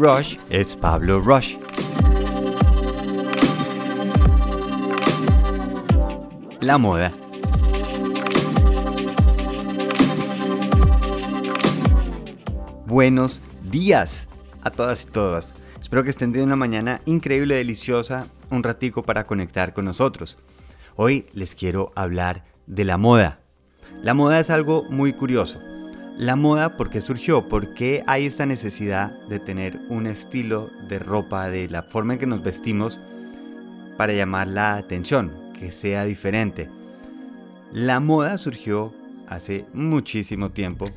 Rush es Pablo Rush. La moda. Buenos días a todas y todas. Espero que estén teniendo una mañana increíble, deliciosa, un ratico para conectar con nosotros. Hoy les quiero hablar de la moda. La moda es algo muy curioso. La moda, ¿por qué surgió? ¿Por qué hay esta necesidad de tener un estilo de ropa, de la forma en que nos vestimos, para llamar la atención, que sea diferente? La moda surgió hace muchísimo tiempo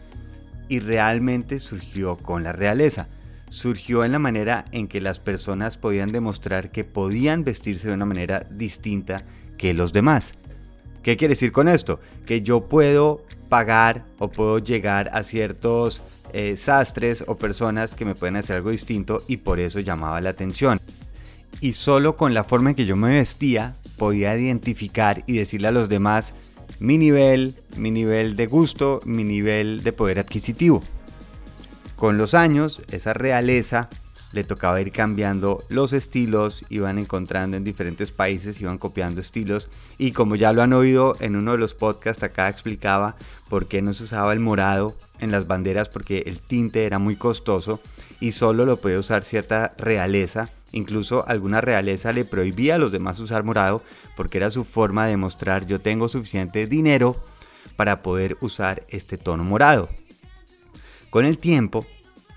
y realmente surgió con la realeza. Surgió en la manera en que las personas podían demostrar que podían vestirse de una manera distinta que los demás. ¿Qué quiere decir con esto? Que yo puedo pagar o puedo llegar a ciertos eh, sastres o personas que me pueden hacer algo distinto y por eso llamaba la atención. Y solo con la forma en que yo me vestía podía identificar y decirle a los demás mi nivel, mi nivel de gusto, mi nivel de poder adquisitivo. Con los años, esa realeza le tocaba ir cambiando los estilos, iban encontrando en diferentes países, iban copiando estilos y como ya lo han oído en uno de los podcasts acá explicaba por qué no se usaba el morado en las banderas porque el tinte era muy costoso y solo lo podía usar cierta realeza, incluso alguna realeza le prohibía a los demás usar morado porque era su forma de mostrar yo tengo suficiente dinero para poder usar este tono morado. Con el tiempo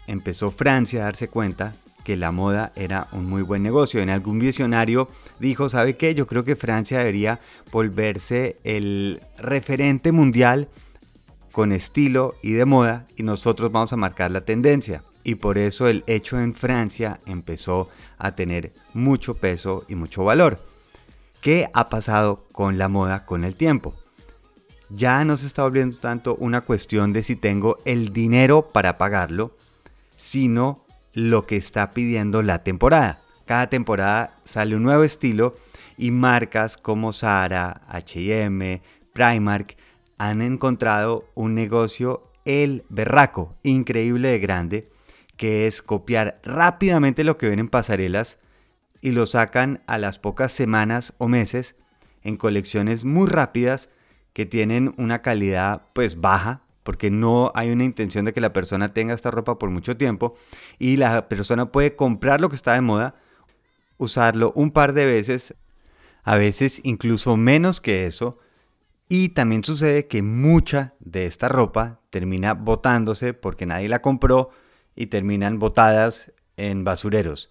empezó Francia a darse cuenta que la moda era un muy buen negocio. En algún visionario dijo, ¿sabe qué? Yo creo que Francia debería volverse el referente mundial con estilo y de moda y nosotros vamos a marcar la tendencia. Y por eso el hecho en Francia empezó a tener mucho peso y mucho valor. ¿Qué ha pasado con la moda con el tiempo? Ya no se está volviendo tanto una cuestión de si tengo el dinero para pagarlo, sino lo que está pidiendo la temporada. Cada temporada sale un nuevo estilo y marcas como Zara, HM, Primark han encontrado un negocio el berraco, increíble de grande, que es copiar rápidamente lo que ven en pasarelas y lo sacan a las pocas semanas o meses en colecciones muy rápidas que tienen una calidad pues baja porque no hay una intención de que la persona tenga esta ropa por mucho tiempo y la persona puede comprar lo que está de moda, usarlo un par de veces, a veces incluso menos que eso, y también sucede que mucha de esta ropa termina botándose porque nadie la compró y terminan botadas en basureros.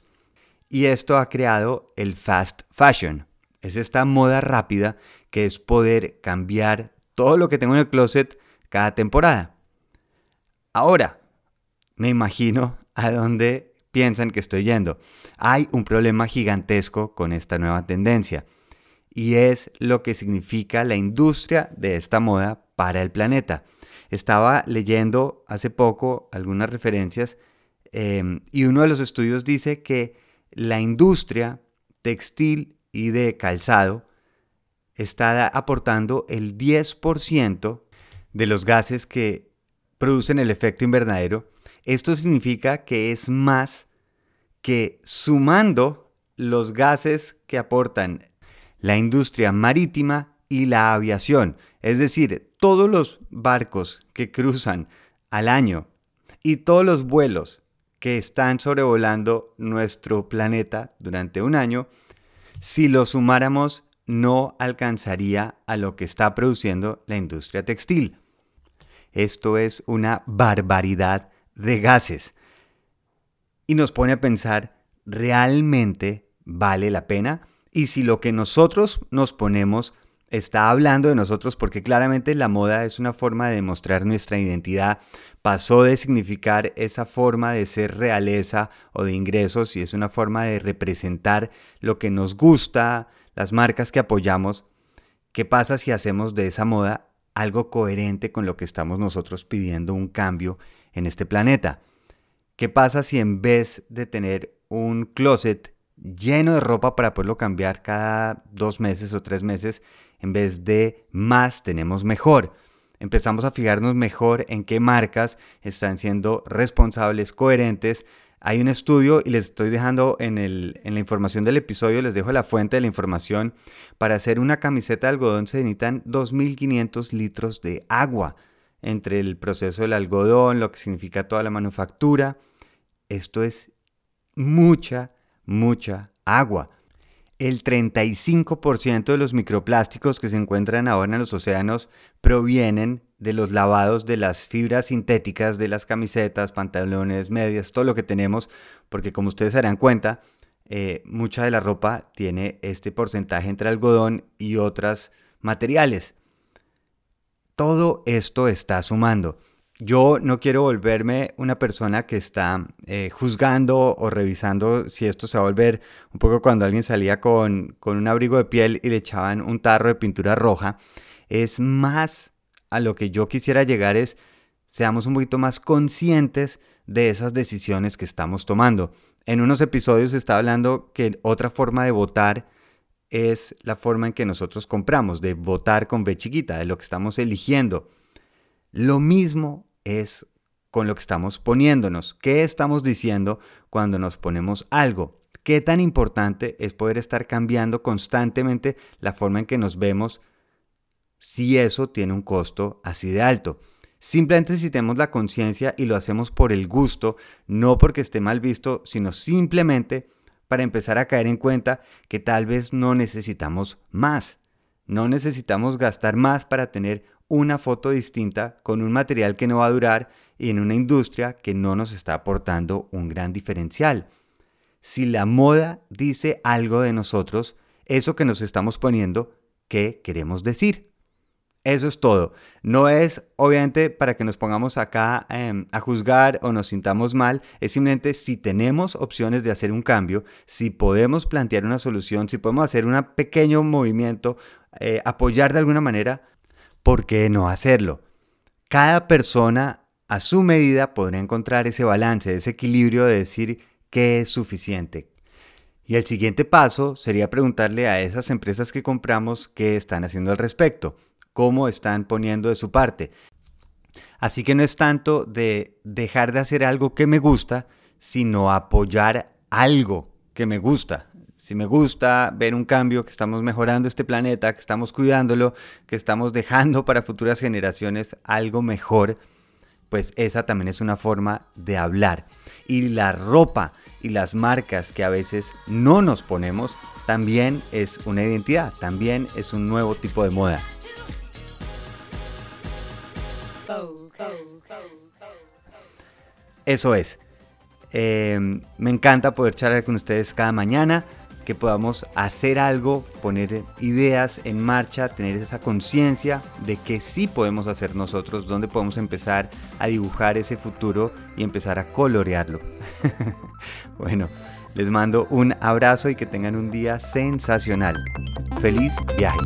Y esto ha creado el fast fashion. Es esta moda rápida que es poder cambiar todo lo que tengo en el closet cada temporada. Ahora, me imagino a dónde piensan que estoy yendo. Hay un problema gigantesco con esta nueva tendencia y es lo que significa la industria de esta moda para el planeta. Estaba leyendo hace poco algunas referencias em, y uno de los estudios dice que la industria textil y de calzado está aportando el 10% de los gases que producen el efecto invernadero, esto significa que es más que sumando los gases que aportan la industria marítima y la aviación, es decir, todos los barcos que cruzan al año y todos los vuelos que están sobrevolando nuestro planeta durante un año, si lo sumáramos no alcanzaría a lo que está produciendo la industria textil. Esto es una barbaridad de gases. Y nos pone a pensar, ¿realmente vale la pena? Y si lo que nosotros nos ponemos está hablando de nosotros, porque claramente la moda es una forma de demostrar nuestra identidad, pasó de significar esa forma de ser realeza o de ingresos y es una forma de representar lo que nos gusta, las marcas que apoyamos. ¿Qué pasa si hacemos de esa moda algo coherente con lo que estamos nosotros pidiendo un cambio en este planeta. ¿Qué pasa si en vez de tener un closet lleno de ropa para poderlo cambiar cada dos meses o tres meses, en vez de más tenemos mejor? Empezamos a fijarnos mejor en qué marcas están siendo responsables, coherentes, Hay un estudio y les estoy dejando en, la información del episodio, les dejo la fuente de la información. Para hacer una camiseta de algodón se necesitan 2.500 litros de agua entre el proceso del algodón, lo que significa toda la manufactura. Esto es mucha, mucha agua. El 35% de los microplásticos que se encuentran ahora en los océanos provienen de los lavados de las fibras sintéticas de las camisetas, pantalones, medias, todo lo que tenemos, porque como ustedes se darán cuenta, eh, mucha de la ropa tiene este porcentaje entre algodón y otros materiales. Todo esto está sumando. Yo no quiero volverme una persona que está eh, juzgando o revisando si esto se va a volver un poco cuando alguien salía con, con un abrigo de piel y le echaban un tarro de pintura roja. Es más a lo que yo quisiera llegar es seamos un poquito más conscientes de esas decisiones que estamos tomando. En unos episodios se está hablando que otra forma de votar es la forma en que nosotros compramos, de votar con B chiquita, de lo que estamos eligiendo. Lo mismo es con lo que estamos poniéndonos. ¿Qué estamos diciendo cuando nos ponemos algo? ¿Qué tan importante es poder estar cambiando constantemente la forma en que nos vemos si eso tiene un costo así de alto? Simplemente si tenemos la conciencia y lo hacemos por el gusto, no porque esté mal visto, sino simplemente para empezar a caer en cuenta que tal vez no necesitamos más. No necesitamos gastar más para tener una foto distinta con un material que no va a durar y en una industria que no nos está aportando un gran diferencial. Si la moda dice algo de nosotros, eso que nos estamos poniendo, ¿qué queremos decir? Eso es todo. No es obviamente para que nos pongamos acá em, a juzgar o nos sintamos mal. Es simplemente si tenemos opciones de hacer un cambio, si podemos plantear una solución, si podemos hacer un pequeño movimiento, eh, apoyar de alguna manera, ¿por qué no hacerlo? Cada persona a su medida podrá encontrar ese balance, ese equilibrio de decir qué es suficiente. Y el siguiente paso sería preguntarle a esas empresas que compramos qué están haciendo al respecto, cómo están poniendo de su parte. Así que no es tanto de dejar de hacer algo que me gusta, sino apoyar algo que me gusta. Si me gusta ver un cambio, que estamos mejorando este planeta, que estamos cuidándolo, que estamos dejando para futuras generaciones algo mejor, pues esa también es una forma de hablar. Y la ropa y las marcas que a veces no nos ponemos también es una identidad, también es un nuevo tipo de moda. Eso es. Eh, me encanta poder charlar con ustedes cada mañana que podamos hacer algo, poner ideas en marcha, tener esa conciencia de que sí podemos hacer nosotros, donde podemos empezar a dibujar ese futuro y empezar a colorearlo. bueno, les mando un abrazo y que tengan un día sensacional. Feliz viaje.